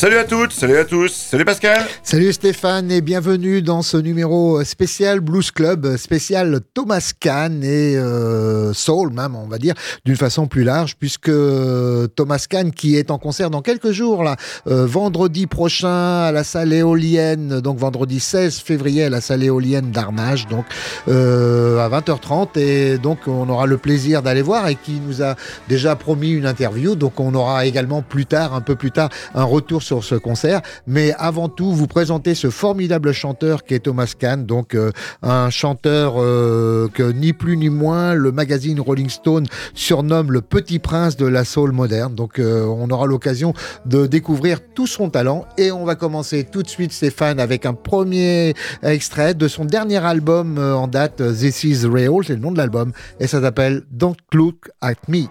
Salut à toutes, salut à tous, salut Pascal. Salut Stéphane et bienvenue dans ce numéro spécial Blues Club, spécial Thomas Kahn et euh, Soul même, on va dire, d'une façon plus large, puisque Thomas Kahn qui est en concert dans quelques jours, là, euh, vendredi prochain à la salle éolienne, donc vendredi 16 février à la salle éolienne d'Arnage, donc euh, à 20h30 et donc on aura le plaisir d'aller voir et qui nous a déjà promis une interview, donc on aura également plus tard, un peu plus tard, un retour sur ce concert. Mais avant tout, vous présentez ce formidable chanteur qui est Thomas Kahn, donc euh, un chanteur euh, que ni plus ni moins le magazine Rolling Stone surnomme le petit prince de la soul moderne. Donc euh, on aura l'occasion de découvrir tout son talent et on va commencer tout de suite Stéphane avec un premier extrait de son dernier album en date This Is Real, c'est le nom de l'album et ça s'appelle Don't Look at Me.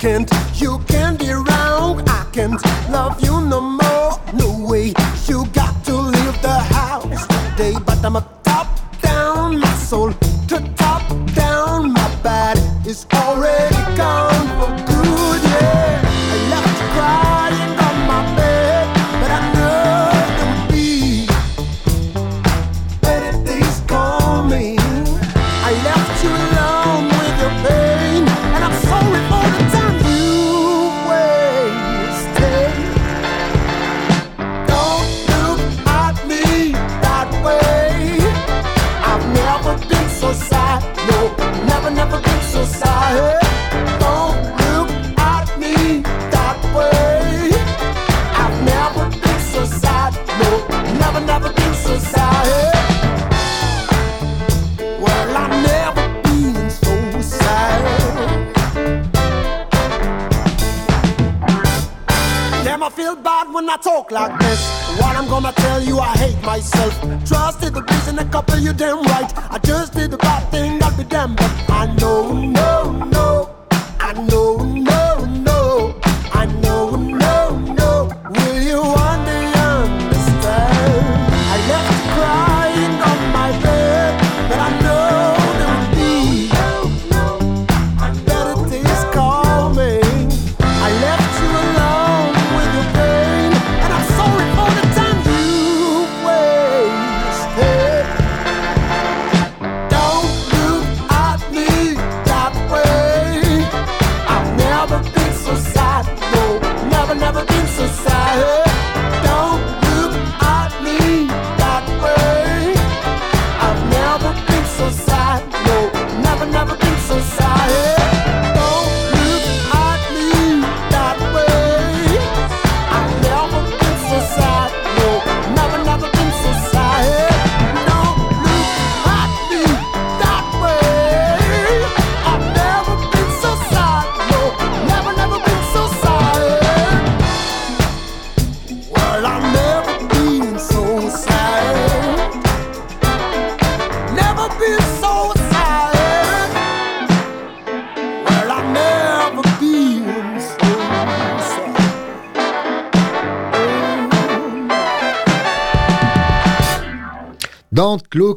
Can't, you can't be wrong. I can't love you no more. No way, you got to leave the house today. But I'm a top down, my soul to top down, my body is already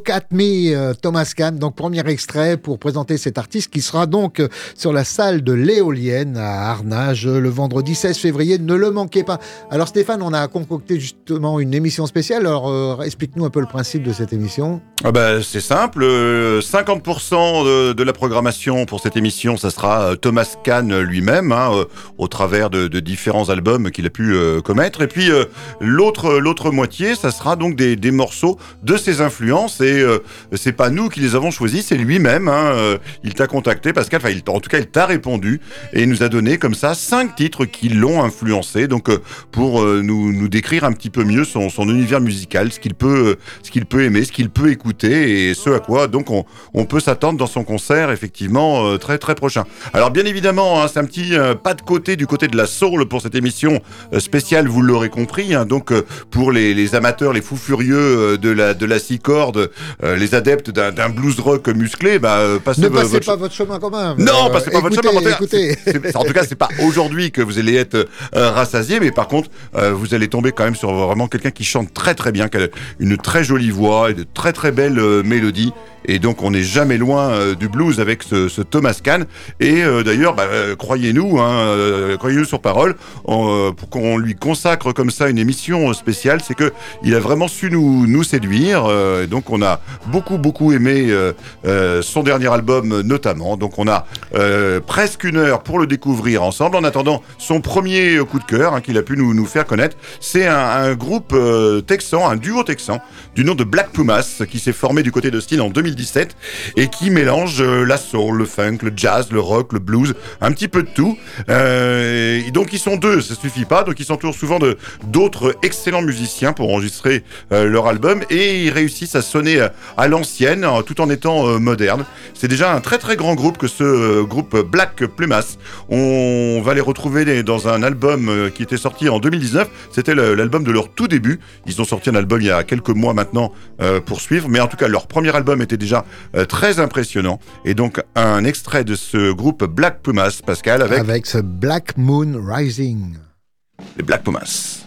Look at Me, Thomas Kahn. Donc, premier extrait pour présenter cet artiste qui sera donc euh, sur la salle de l'éolienne à Arnage euh, le vendredi 16 février. Ne le manquez pas. Alors, Stéphane, on a concocté justement une émission spéciale. Alors, euh, explique-nous un peu le principe de cette émission. Ah bah, c'est simple, euh, 50% de, la programmation pour cette émission, ça sera Thomas Kahn lui-même, hein, au travers de, différents albums qu'il a pu commettre. Et puis l'autre l'autre moitié, ça sera donc des, des morceaux de ses influences. Et euh, c'est pas nous qui les avons choisis, c'est lui-même. Hein, euh, il t'a contacté, Pascal. En tout cas, il t'a répondu et il nous a donné comme ça cinq titres qui l'ont influencé. Donc euh, pour euh, nous, décrire un petit peu mieux son, univers musical, ce qu'il peut ce qu'il peut aimer, ce qu'il peut écouter et ce à quoi donc on, peut s'attendre dans son concert effectivement très très prochain. Alors bien évidemment, hein, c'est un petit pas de côté du côté de la soul pour cette émission spéciale, vous l'aurez compris. hein. donc pour les, amateurs, les fous furieux de la de la cité cordes, euh, les adeptes d'un blues rock musclé, bah, euh, passez Ne passez votre pas votre chemin quand même. non, Euh, c'est pas votre écoutez, chemin. Écoutez. En tout cas, c'est pas aujourd'hui que vous allez être euh, rassasié, mais par contre, euh, vous allez tomber quand même sur vraiment quelqu'un qui chante très très bien, qui a une très jolie voix et de très très belles euh, mélodies. Et donc, on n'est jamais loin euh, du blues avec ce, ce Thomas Kahn. Et euh, d'ailleurs, bah, euh, croyez-nous, hein, euh, croyez-nous sur parole, on, euh, pour qu'on lui consacre comme ça une émission euh, spéciale, c'est que il a vraiment su nous, nous séduire. euh, et donc, on a beaucoup beaucoup aimé euh, euh, son dernier album euh, notamment. Donc, on a presque une heure pour le découvrir ensemble. En attendant, son premier coup de cœur hein, qu'il a pu nous, nous faire connaître, c'est un, groupe texan, un duo texan du nom de Black Pumas qui s'est formé du côté de Steele en 2017 et qui mélange la soul, le funk, le jazz, le rock, le blues, un petit peu de tout. Et donc ils sont deux, ça suffit pas. Donc ils s'entourent souvent de d'autres excellents musiciens pour enregistrer leur album et ils réussissent à sonner à l'ancienne euh, tout en étant euh, modernes. C'est déjà un très très grand groupe que ce euh, groupe Black Plumas. On va les retrouver dans un album euh, qui était sorti en 2019. C'était l'album de leur tout début. Ils ont sorti un album il y a quelques mois maintenant euh, pour suivre, mais en tout cas leur premier album était déjà euh, très impressionnant. Et donc un extrait de ce groupe Black Pumas, Pascal, avec Avec ce Black Moon Rising. les Black Pumas.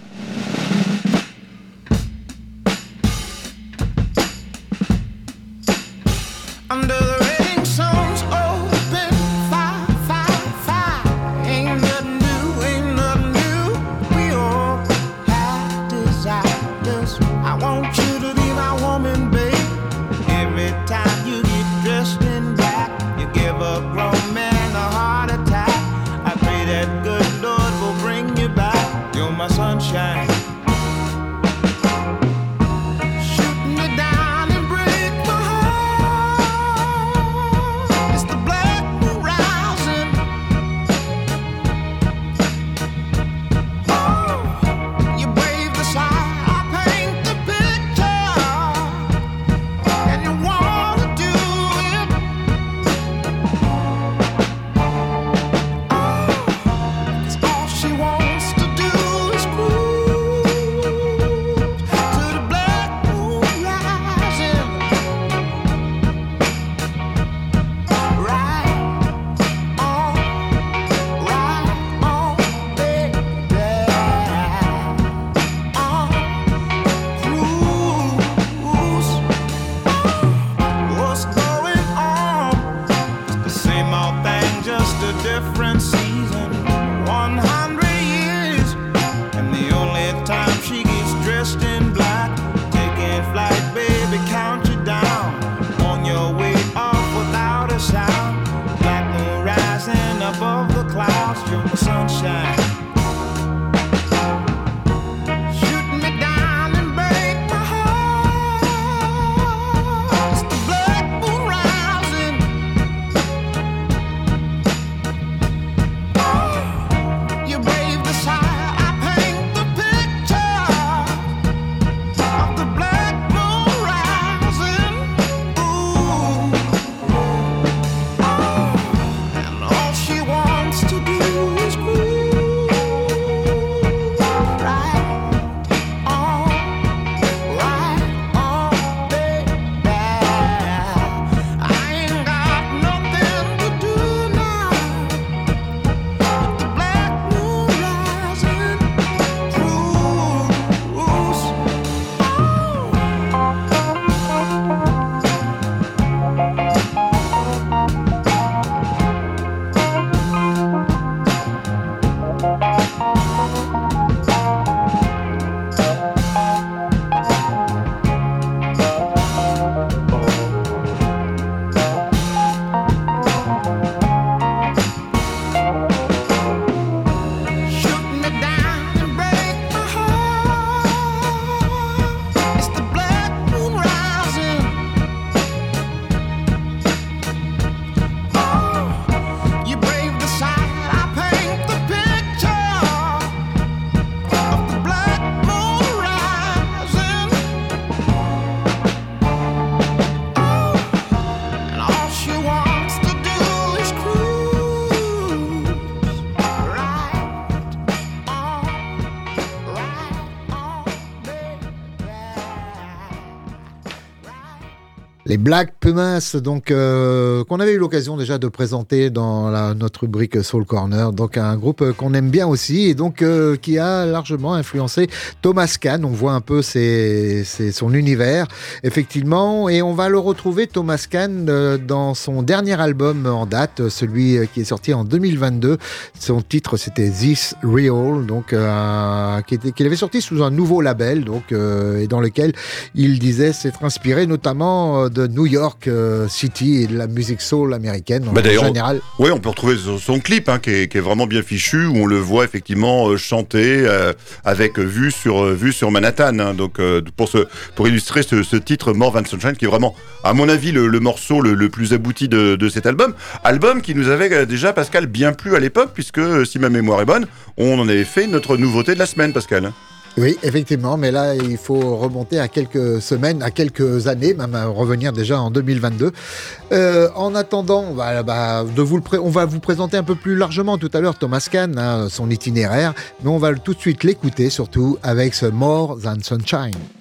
Les Black Donc euh, qu'on avait eu l'occasion déjà de présenter dans la, notre rubrique Soul Corner, donc un groupe qu'on aime bien aussi et donc euh, qui a largement influencé Thomas Kahn. On voit un peu ses, ses- son univers, effectivement, et on va le retrouver Thomas Kahn euh, dans son dernier album en date, celui euh, qui est sorti en 2022. Son titre c'était This Real, donc euh, qu'il avait sorti sous un nouveau label, donc et dans lequel il disait s'être inspiré notamment de New York euh, City et de la musique soul américaine en Bah, d'ailleurs, général. Oui, on peut retrouver son, clip hein, qui, est, qui est vraiment bien fichu, où on le voit effectivement euh, chanter euh, avec vue sur, vue sur Manhattan. hein. donc euh, pour, ce, pour illustrer ce, ce titre More Than Sunshine, qui est vraiment, à mon avis, le, le morceau le, le plus abouti de, de cet album. Album qui nous avait déjà, Pascal, bien plu à l'époque, puisque si ma mémoire est bonne, on en avait fait notre nouveauté de la semaine, Pascal. Oui, effectivement, mais là il faut remonter à quelques semaines, à quelques années, même revenir déjà en 2022. Euh, en attendant, bah, de vous le on va vous présenter un peu plus largement tout à l'heure Thomas Kahn, hein, son itinéraire, mais on va tout de suite l'écouter, surtout avec ce More Than Sunshine.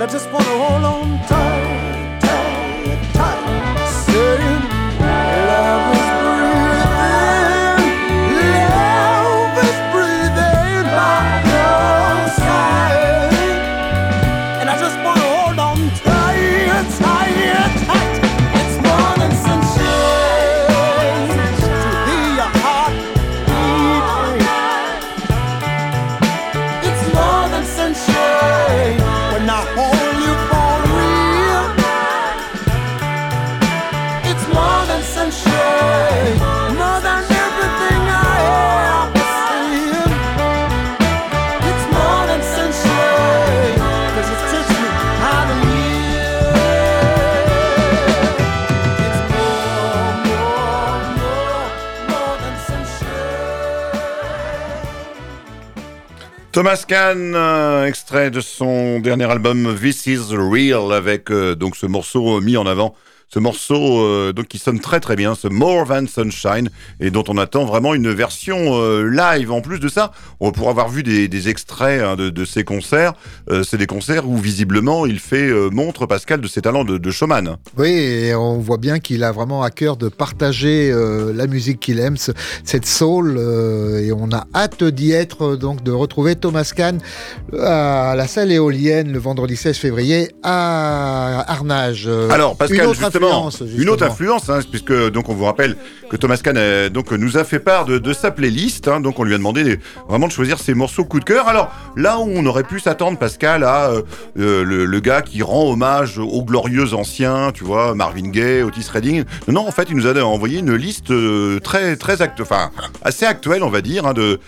And I just wanna hold on tight, Thomas Kahn, euh, extrait de son dernier album This Is Real, avec euh, donc ce morceau mis en avant ce morceau euh, donc qui sonne très très bien, ce More Than Sunshine, et dont on attend vraiment une version euh, live. En plus de ça, on pourra avoir vu des, des extraits hein, de, de, ces concerts. Euh, c'est des concerts où visiblement il fait euh, montre Pascal de ses talents de, de showman. Oui, et on voit bien qu'il a vraiment à cœur de partager euh, la musique qu'il aime, ce, cette soul, et on a hâte d'y être, donc de retrouver Thomas Kahn à la salle éolienne le vendredi 16 février à Arnage. Alors Pascal, une autre justement, une autre influence, hein, puisque donc on vous rappelle que Thomas Kahn euh, donc nous a fait part de, de sa playlist, hein, donc on lui a demandé vraiment de choisir ses morceaux coup de cœur. Alors là où on aurait pu s'attendre, Pascal, à euh, euh, le, le gars qui rend hommage aux glorieux anciens, tu vois, Marvin Gaye, Otis Redding. Non, non, en fait, il nous a envoyé une liste très très acte, enfin assez actuelle, on va dire, hein, de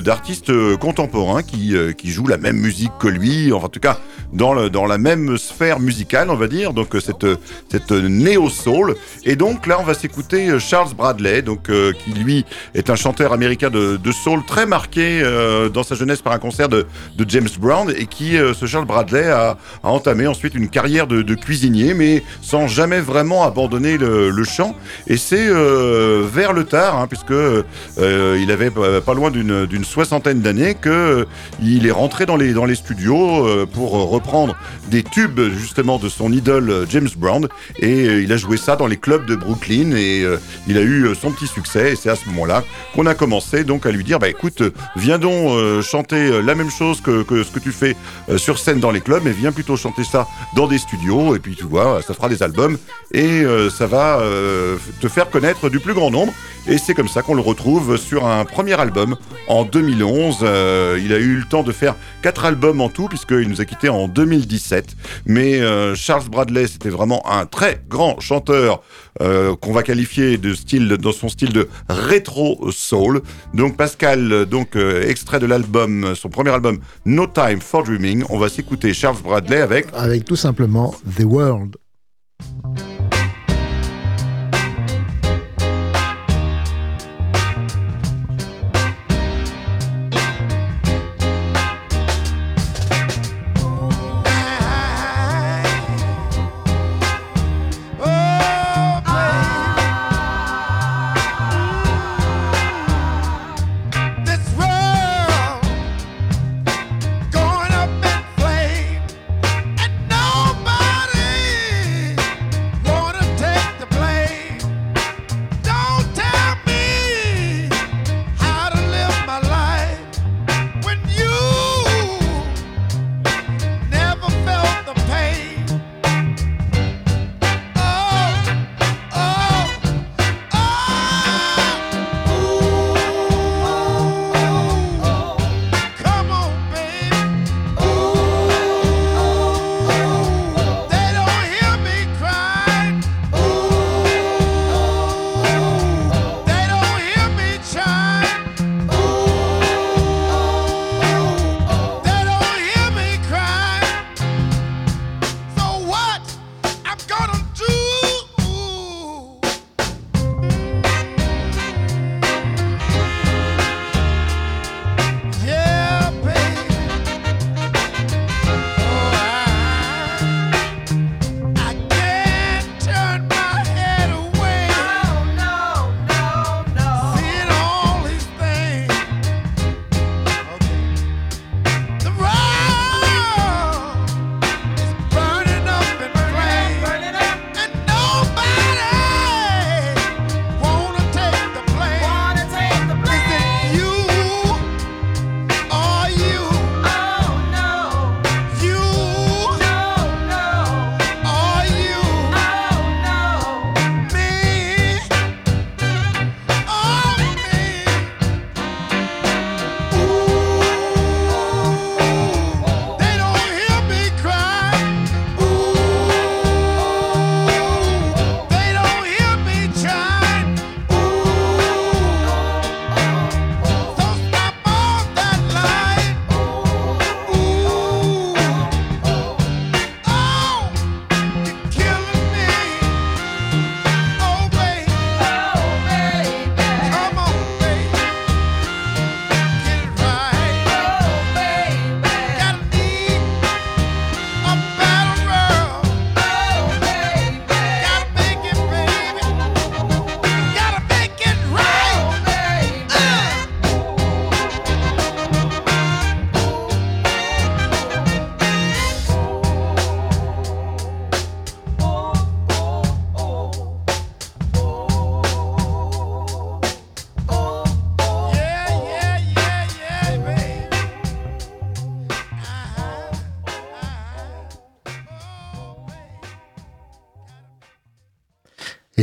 d'artistes contemporains qui qui jouent la même musique que lui, enfin, en tout cas dans le dans la même sphère musicale, on va dire. Donc cette cette néo soul. Et donc là, on va s'écouter euh, Charles Bradley, donc euh, qui lui est un chanteur américain de, de soul très marqué euh, dans sa jeunesse par un concert de, James Brown et qui, ce Charles Bradley, a, a entamé ensuite une carrière de, cuisinier, mais sans jamais vraiment abandonner le, chant. Et c'est vers le tard, hein, puisque il avait pas loin d'une soixantaine d'années, que il est rentré dans les dans les studios pour reprendre des tubes justement de son idole James Brown et euh, il a joué ça dans les clubs de Brooklyn et euh, il a eu euh, son petit succès et c'est à ce moment-là qu'on a commencé donc à lui dire bah écoute viens donc chanter la même chose que, ce que tu fais sur scène dans les clubs mais viens plutôt chanter ça dans des studios et puis tu vois ça fera des albums et ça va te faire connaître du plus grand nombre et c'est comme ça qu'on le retrouve sur un premier album en 2011 Euh, il a eu le temps de faire quatre albums en tout puisqu'il nous a quittés en 2017 mais Charles Bradley c'était vraiment un très grand chanteur euh, qu'on va qualifier de dans son style de rétro soul donc Pascal donc euh, extrait de l'album son premier album No Time for Dreaming on va s'écouter Charles Bradley avec Avec tout simplement The World.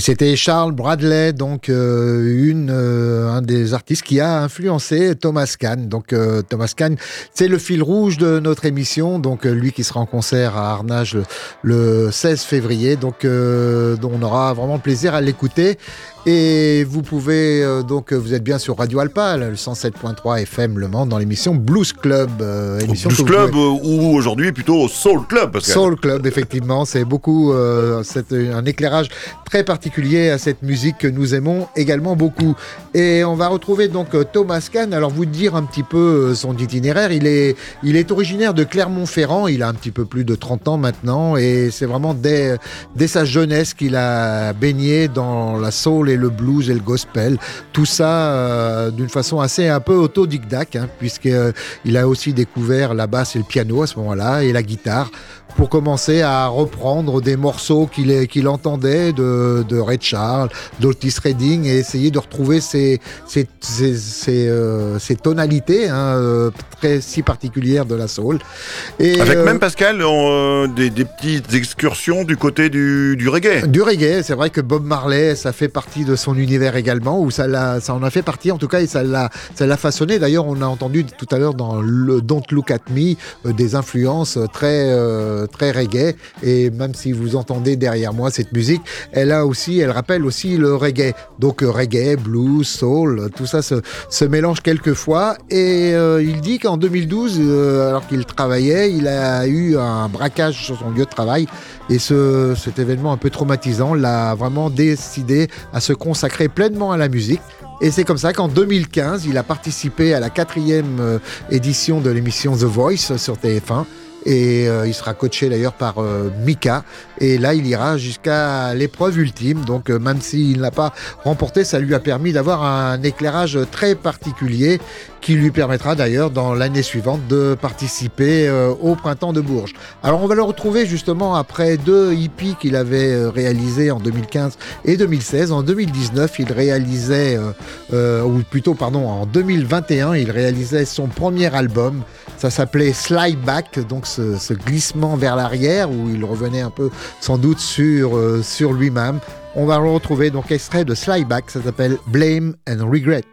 C'était Charles Bradley, donc euh, une, euh, un des artistes qui a influencé Thomas Kahn. Donc euh, Thomas Kahn, c'est le fil rouge de notre émission. Donc euh, lui qui sera en concert à Arnage le, le 16 février. Donc euh, dont on aura vraiment plaisir à l'écouter. Et vous pouvez euh, donc vous êtes bien sur Radio Alpa, le 107.3 FM Le Mans dans l'émission Blues Club. euh, émission Blues Club pouvez- ou aujourd'hui plutôt Soul Club. Parce que Soul Club, effectivement, c'est beaucoup, euh, c'est un éclairage très particulier à cette musique que nous aimons également beaucoup. Et on va retrouver donc euh, Thomas Kahn. Alors vous dire un petit peu euh, son itinéraire. Il est, il est originaire de Clermont-Ferrand. Il a un petit peu plus de 30 ans maintenant, et c'est vraiment dès, dès sa jeunesse qu'il a baigné dans la soul et le blues et le gospel. Tout ça euh, d'une façon assez un peu autodidacte, hein, puisqu'il a aussi découvert la basse et le piano à ce moment-là et la guitare pour commencer à reprendre des morceaux qu'il qu'il entendait de, de Ray Charles, d'Otis Redding et essayer de retrouver ces, ces, ces, ces, euh, tonalités hein, euh, très si particulières de la soul. Et, Avec euh, même Pascal euh, des, des petites excursions du côté du, du reggae. Du reggae, c'est vrai que Bob Marley, ça fait partie de son univers également, ou ça, ça en a fait partie en tout cas, et ça l'a, ça l'a façonné. D'ailleurs, on a entendu tout à l'heure dans le Don't Look at Me des influences très, très reggae, et même si vous entendez derrière moi cette musique, elle a aussi, elle rappelle aussi le reggae. Donc euh, reggae, blues, soul, tout ça se, mélange quelquefois. Et euh, il dit qu'en 2012, euh, alors qu'il travaillait, il a eu un braquage sur son lieu de travail. Et ce, cet événement un peu traumatisant l'a vraiment décidé à se consacrer pleinement à la musique. Et c'est comme ça qu'en 2015, il a participé à la quatrième euh, édition de l'émission The Voice sur TF1. Et euh, il sera coaché d'ailleurs par euh, Mika. Et là, il ira jusqu'à l'épreuve ultime. Donc, euh, même s'il n'a pas remporté, ça lui a permis d'avoir un éclairage très particulier qui lui permettra d'ailleurs dans l'année suivante de participer euh, au printemps de Bourges. Alors, on va le retrouver justement après deux hippies qu'il avait euh, réalisés en 2015 et 2016. En 2019, il réalisait, euh, euh, ou plutôt, pardon, en 2021, il réalisait son premier album. Ça s'appelait Slide Back, donc ce, ce glissement vers l'arrière où il revenait un peu sans doute sur, euh, sur lui-même. On va le retrouver donc extrait de Slide Back, ça s'appelle Blame and Regret.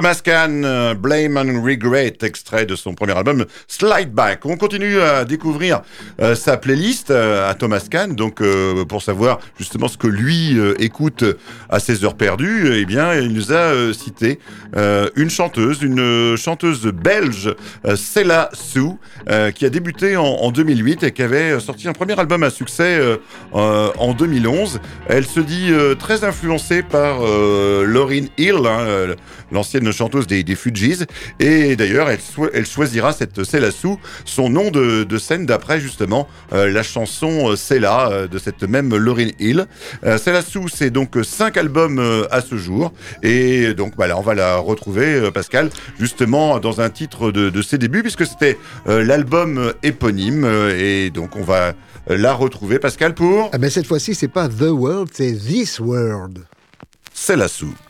Thomas Kahn, euh, Blame and Regret, extrait de son premier album Slide Back. On continue à découvrir euh, sa playlist euh, à Thomas Kahn, donc pour savoir justement ce que lui écoute à ses heures perdues, eh bien il nous a cité une chanteuse, une chanteuse belge, Cella Sue, qui a débuté en, en 2008 et qui avait sorti un premier album à succès en 2011. Elle se dit très influencée par Lauryn Hill, hein, euh, chanteuse des, des Fugees. Et d'ailleurs, elle, choisira cette Sue, son nom de, de scène d'après justement euh, la chanson euh, Cella euh, de cette même Lauryn Hill. Cella Sue, c'est donc cinq albums à ce jour. Et donc voilà, on va la retrouver, Pascal, justement dans un titre de, de ses débuts, puisque c'était l'album éponyme. et donc on va la retrouver, Pascal, pour Ah ben cette fois-ci, c'est pas The World, c'est This World. Cella Sue. Stay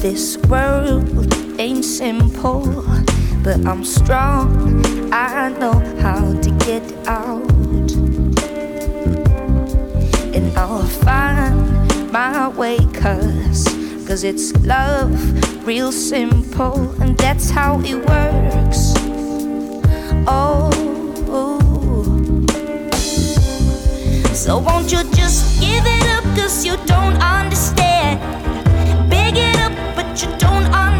This world ain't simple, but I'm strong. I know how to get out, and I'll find my way. Cause, cause it's love, real simple, and that's how it works. Oh. So won't you just give it up cause you don't understand you don't understand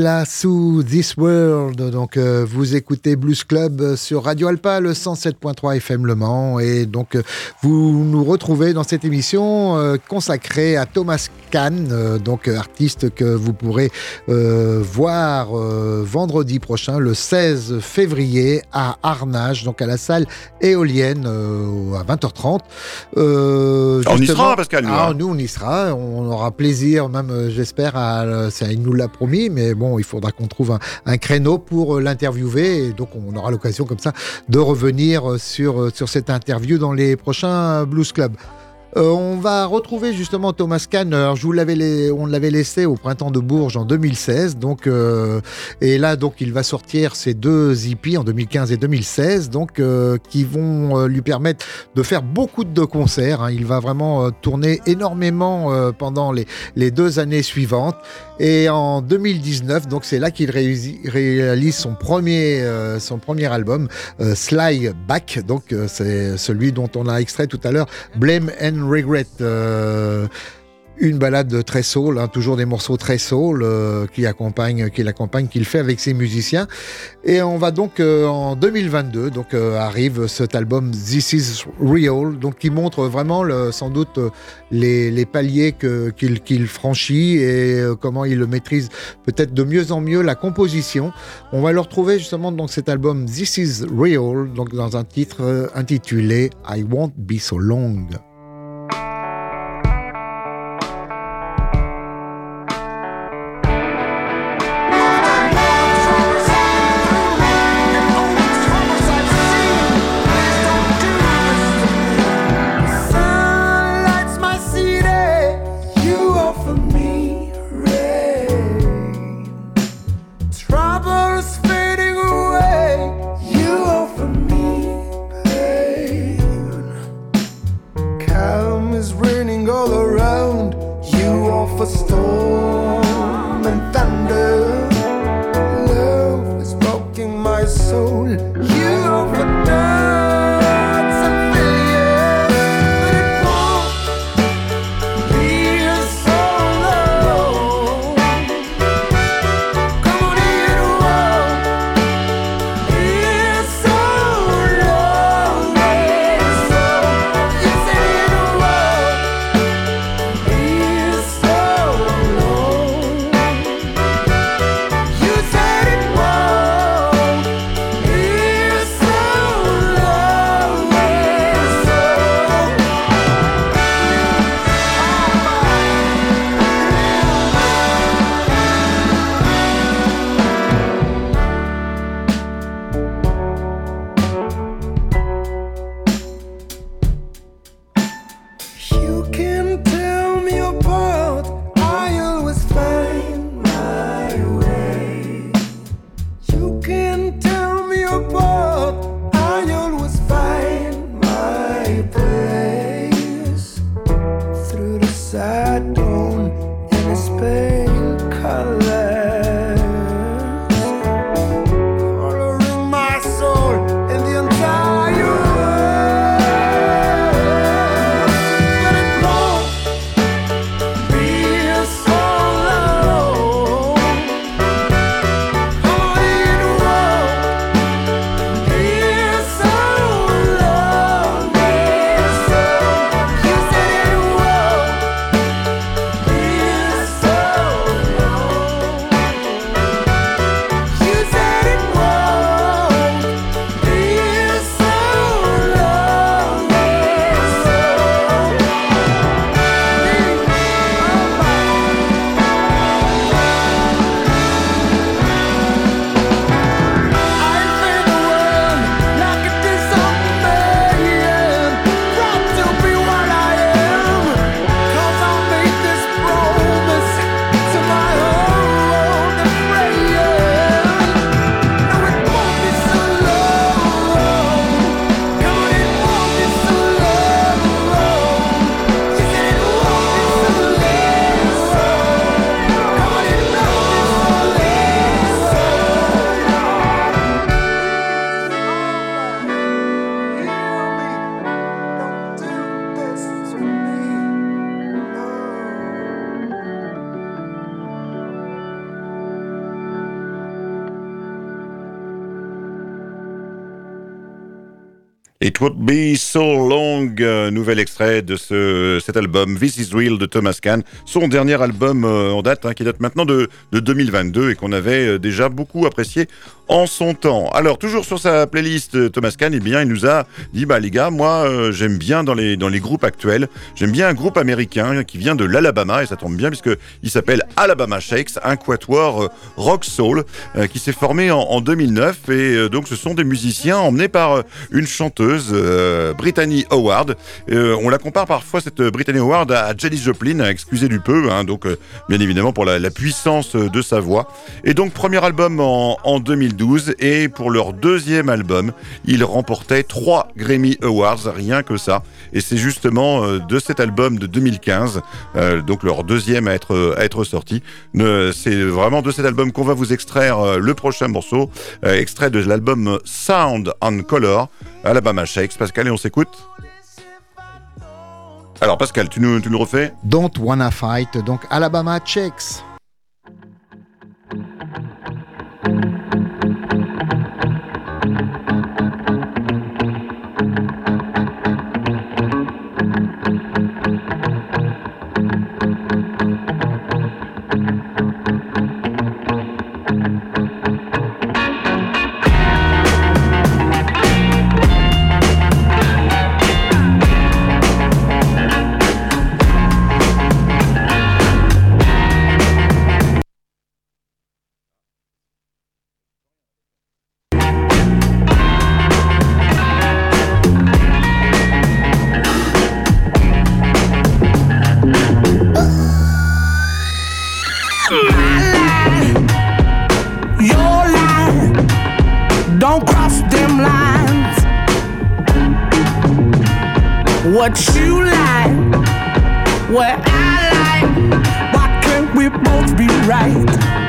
Là sous This World. Donc, euh, vous écoutez Blues Club sur Radio Alpa, le 107.3 FM Le Mans. Et donc, euh, vous nous retrouvez dans cette émission euh, consacrée à Thomas Kahn, euh, donc artiste que vous pourrez euh, voir vendredi prochain, le 16 février, à Arnage, donc à la salle éolienne à 20h30. Euh, Ah, on y sera, Pascal, nous, Ah, hein. nous, on y sera. On aura plaisir, même, j'espère, à, il nous l'a promis, mais bon, il faudra qu'on trouve un, un créneau pour euh, Et donc, on aura l'occasion, comme ça, de revenir euh, sur, euh, sur cette interview dans les prochains Blues Club. Euh, on va retrouver justement Thomas Kahn. Je vous l'avais, la- on l'avait laissé au printemps de Bourges en 2016. Donc, euh, et là, donc, il va sortir ces deux EP en 2015 et 2016, donc, euh, qui vont euh, lui permettre de faire beaucoup de concerts. hein. Il va vraiment euh, tourner énormément euh, pendant les, les deux années suivantes. Et en 2019, donc, c'est là qu'il réalise son premier, son premier album, Sly Back. Donc, c'est celui dont on a extrait tout à l'heure, Blame and Regret. euh, une balade très soul, hein, toujours des morceaux très soul euh, qui accompagnent, qui l'accompagne, qu'il fait avec ses musiciens. Et on va donc euh, en 2022, donc euh, arrive cet album This Is Real, donc qui montre vraiment sans doute les, paliers que- qu'il qu'il franchit et comment il maîtrise peut-être de mieux en mieux la composition. On va le retrouver justement dans cet album This Is Real, donc dans un titre intitulé I Won't Be So Long. Be So Long, euh, nouvel extrait de ce, cet album This Is Real de Thomas Kahn, son dernier album euh, en date, hein, qui date maintenant de, de 2022 et qu'on avait euh, déjà beaucoup apprécié en son temps. Alors, toujours sur sa playlist, euh, Thomas Kahn, eh bien, il nous a dit, bah les gars, moi, j'aime bien dans les, dans les groupes actuels, j'aime bien un groupe américain qui vient de l'Alabama, et ça tombe bien puisque il s'appelle Alabama Shakes, un quatuor rock soul qui s'est formé en, en 2009, et donc ce sont des musiciens emmenés par une chanteuse, Brittany Howard. On la compare parfois, cette Brittany Howard, à Janis Joplin, excusez du peu, hein, donc euh, bien évidemment pour la, puissance de sa voix. Et donc, premier album en, en 2012, et pour leur deuxième album, ils remportaient trois Grammy Awards, rien que ça. Et c'est justement euh, de cet album de 2015, euh, donc leur deuxième à être, à être sorti. C'est vraiment de cet album qu'on va vous extraire euh, le prochain morceau, euh, extrait de l'album Sound and Color, Alabama Shakes. Pascal, et on s'écoute alors Pascal, tu nous, tu nous refais Don't Wanna Fight, donc Alabama Checks. Right?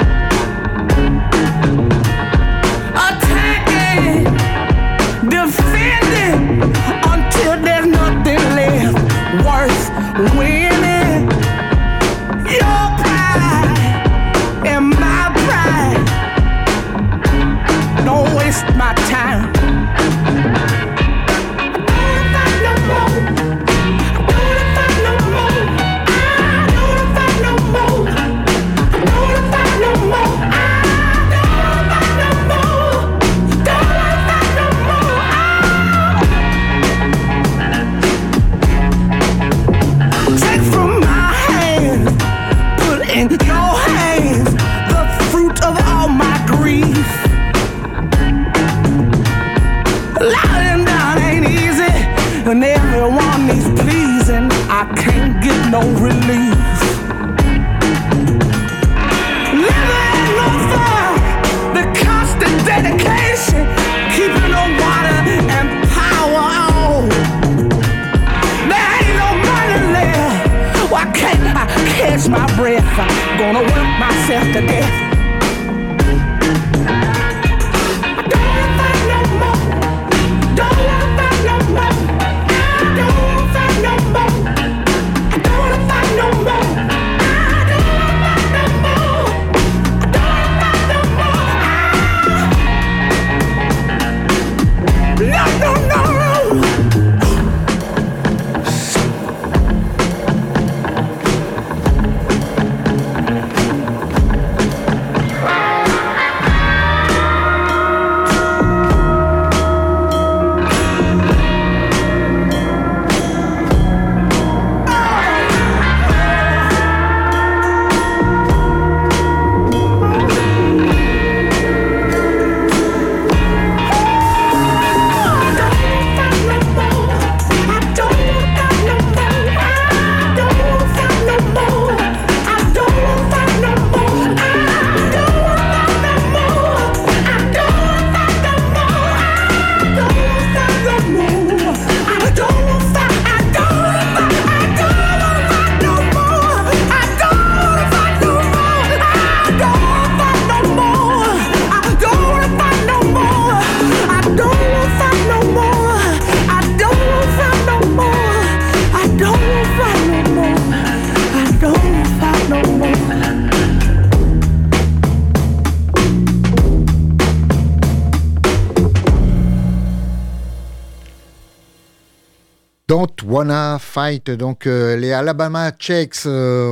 Donc euh, les Alabama Checks, euh,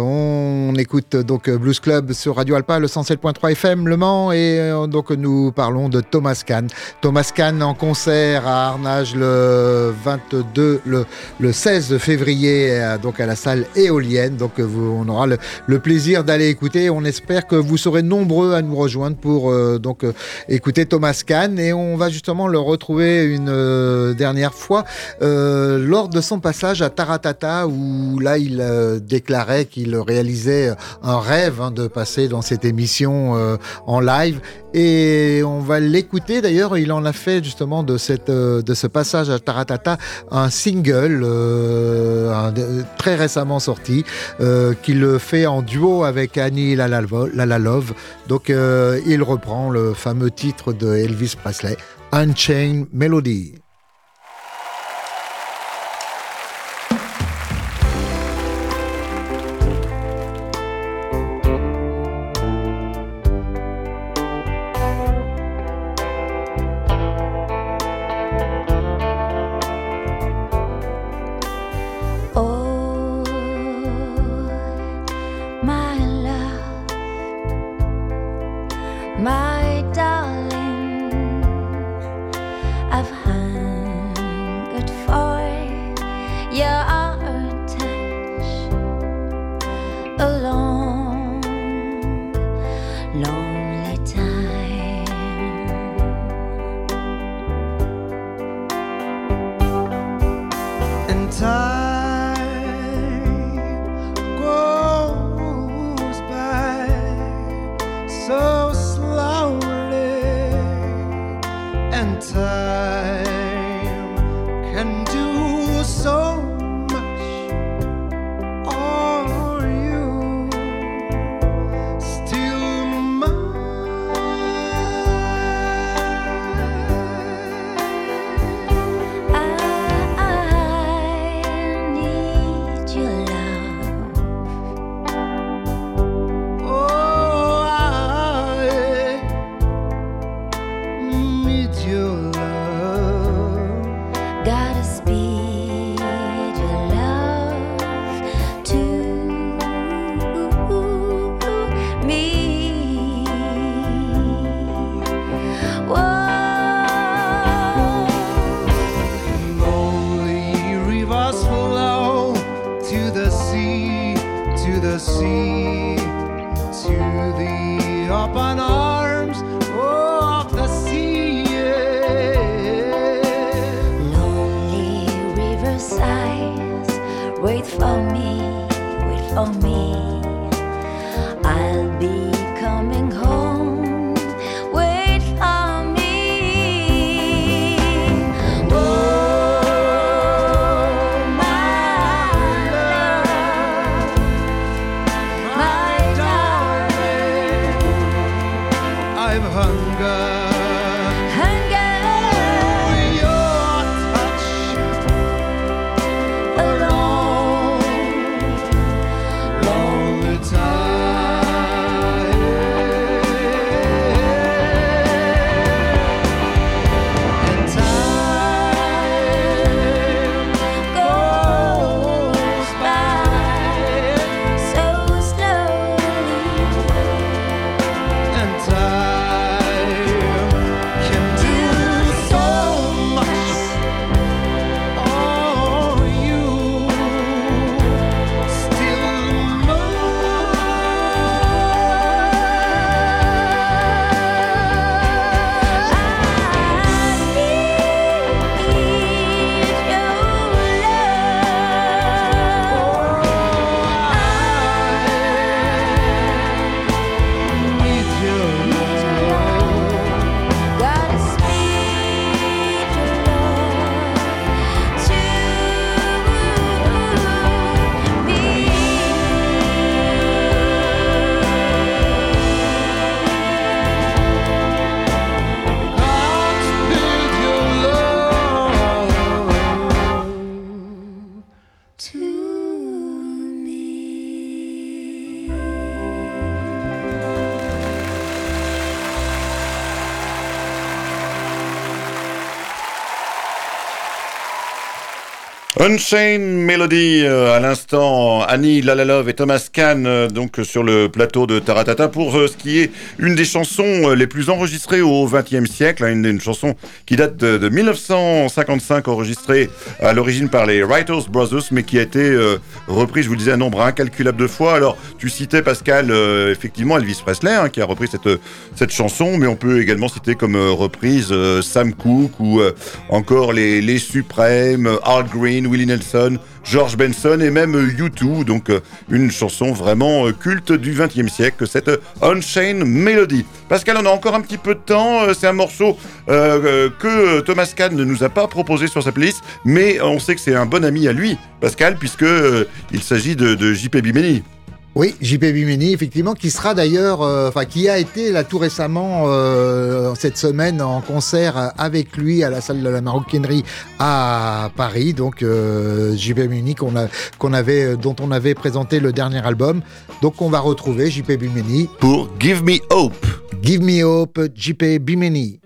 on écoute donc euh, Blues Club sur Radio Alpa, le 107.3 FM Le Mans, et euh, donc nous parlons de Thomas Kahn. Thomas Kahn en concert à Arnage le 22, le, le 16 février, euh, donc à la salle éolienne. Donc euh, on aura le, plaisir d'aller écouter. On espère que vous serez nombreux à nous rejoindre pour euh, donc euh, écouter Thomas Kahn, et on va justement le retrouver une euh, dernière fois euh, lors de son passage à Taratata, où là il euh, déclarait qu'il réalisait un rêve hein, de passer dans cette émission euh, en live. Et on va l'écouter. D'ailleurs, il en a fait justement de, cette, euh, de ce passage à Taratata un single euh, euh, très récemment sorti, euh, qu'il fait en duo avec Annie Lalalo- Lalalove. Donc, euh, il reprend le fameux titre de Elvis Presley, Unchained Melody. Unchained Melody, euh, à l'instant, Annie Lalalove et Thomas Kahn, euh, donc euh, sur le plateau de Taratata, pour ce qui est une des chansons les plus enregistrées au XXe siècle, hein, une, chanson qui date de, de 1955, enregistrée à l'origine par les Writers Brothers, mais qui a été reprise, je vous disais, un nombre incalculable de fois. Alors, tu citais, Pascal, effectivement, Elvis Presley, hein, qui a repris cette, cette chanson, mais on peut également citer comme reprise Sam Cooke ou encore les, les Suprêmes, Art Green, Willie Nelson, George Benson et même euh, U2. Donc euh, une chanson vraiment euh, culte du XXe siècle, cette Unchained Melody. Pascal, on a encore un petit peu de temps. euh, C'est un morceau que Thomas Kahn ne nous a pas proposé sur sa playlist, mais on sait que c'est un bon ami à lui, Pascal, puisque il s'agit de, de JP Bimeni. Oui, JP Bimini, effectivement, qui sera d'ailleurs, euh, enfin, qui a été là tout récemment euh, cette semaine en concert avec lui à la salle de la Maroquinerie à Paris. Donc, euh, JP Bimini qu'on a, qu'on avait, dont on avait présenté le dernier album. Donc, on va retrouver JP Bimini. pour Give Me Hope. Give Me Hope, JP Bimini.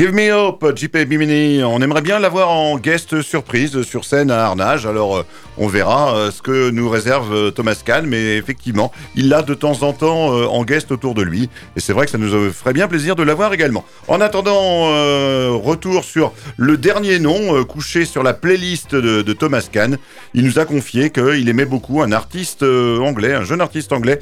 Give Me Hope, JP Bimini. On aimerait bien l'avoir en guest surprise sur scène à Arnage. Alors, euh, on verra euh, ce que nous réserve euh, Thomas Kahn. Mais effectivement, il l'a de temps en temps euh, en guest autour de lui. Et c'est vrai que ça nous ferait bien plaisir de l'avoir également. En attendant, retour sur le dernier nom couché sur la playlist de, Thomas Kahn. Il nous a confié qu'il aimait beaucoup un artiste anglais, un jeune artiste anglais,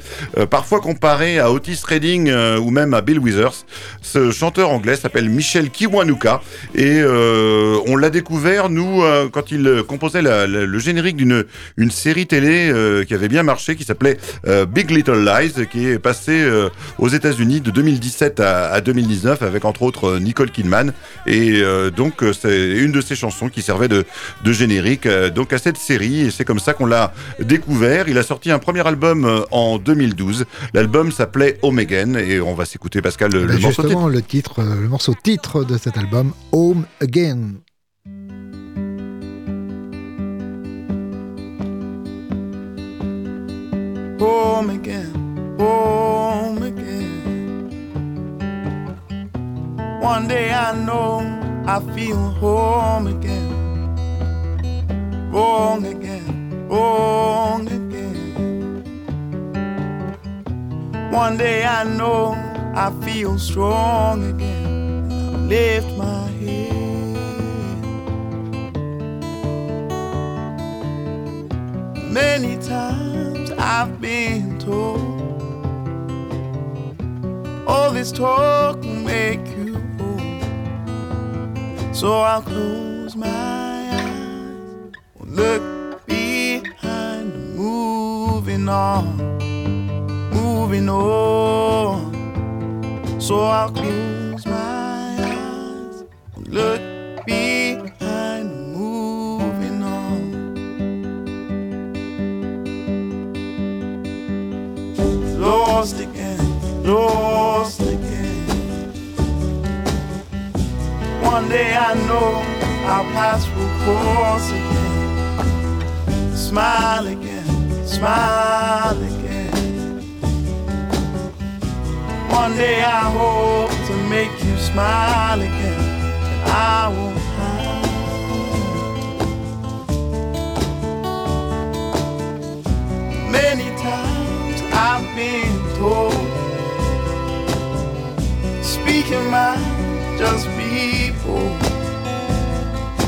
parfois comparé à Otis Redding ou même à Bill Withers. Ce chanteur anglais s'appelle Michel Kiwanuka. Et on l'a découvert, nous, quand il composait le générique d'une une série télé euh, qui avait bien marché, qui s'appelait euh, Big Little Lies, qui est passée euh, aux États-Unis de 2017 à, à 2019, avec entre autres Nicole Kidman. Et donc, c'est une de ces chansons qui servait de, de générique donc à cette série. Et c'est comme ça qu'on l'a découvert. Il a sorti un premier album en 2012. L'album s'appelait Home Again. Et on va s'écouter, Pascal, le, Bah, le morceau titre. justement, le titre, le morceau titre de cet album, Home Again. Home again, home again. One day I know I feel home again, wrong again, wrong again. One day I know I feel strong again. I lift my head. Many times I've been told all this talk will make you old. So I'll close my eyes, look behind, moving on, moving on. So I'll close my eyes, look lost again, lost again. One day I know our paths will cross again. Smile again, smile again. One day I hope to make you smile again. I will. Many times I've been told Speaking mind, just bold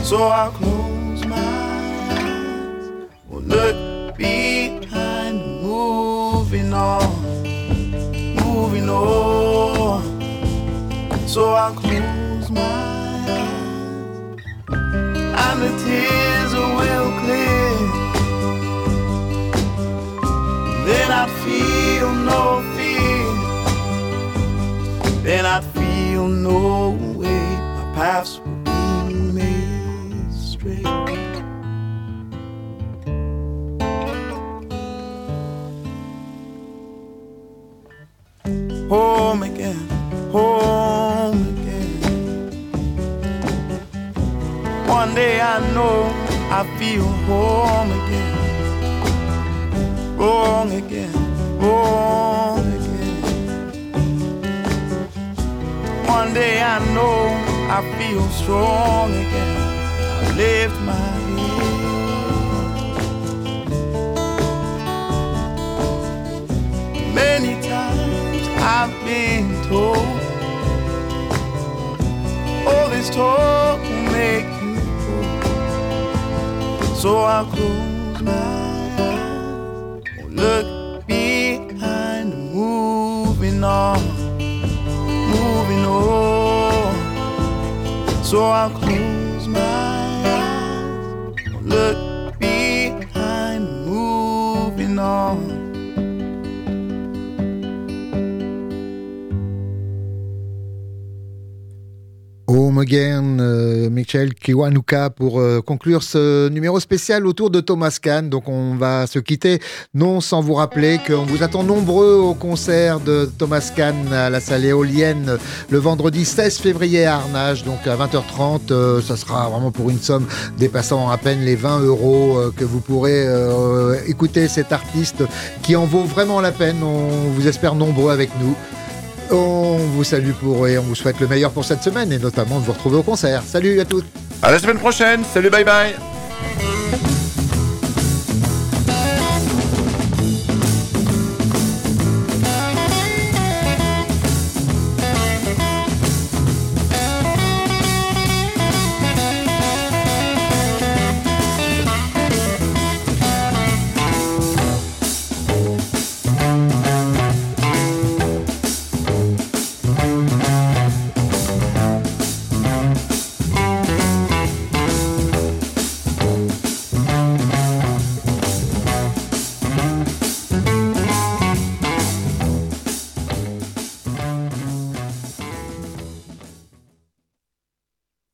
So I'll close my eyes. Will look behind, moving on. Moving on. So I'll close my eyes. And the tears will clear. Then I'd feel no. Then I'd feel no way. My paths would be made straight. Home again, home again. One day I know I feel home again wrong again, wrong One day I know I feel strong again. I lift my head. Many times I've been told all this talk will make you old. So I'll close my eyes look So I'll close my eyes, look Again, euh, Michel Kiwanuka pour euh, conclure ce numéro spécial autour de Thomas Kahn. Donc on va se quitter, non sans vous rappeler qu'on vous attend nombreux au concert de Thomas Kahn à la salle éolienne le vendredi 16 février à Arnage, donc à 20h30. euh, ça sera vraiment pour une somme dépassant à peine les 20 euros que vous pourrez écouter cet artiste qui en vaut vraiment la peine. On vous espère nombreux avec nous. On vous salue pour et on vous souhaite le meilleur pour cette semaine et notamment de vous retrouver au concert. Salut à tous À la semaine prochaine. Salut, bye bye.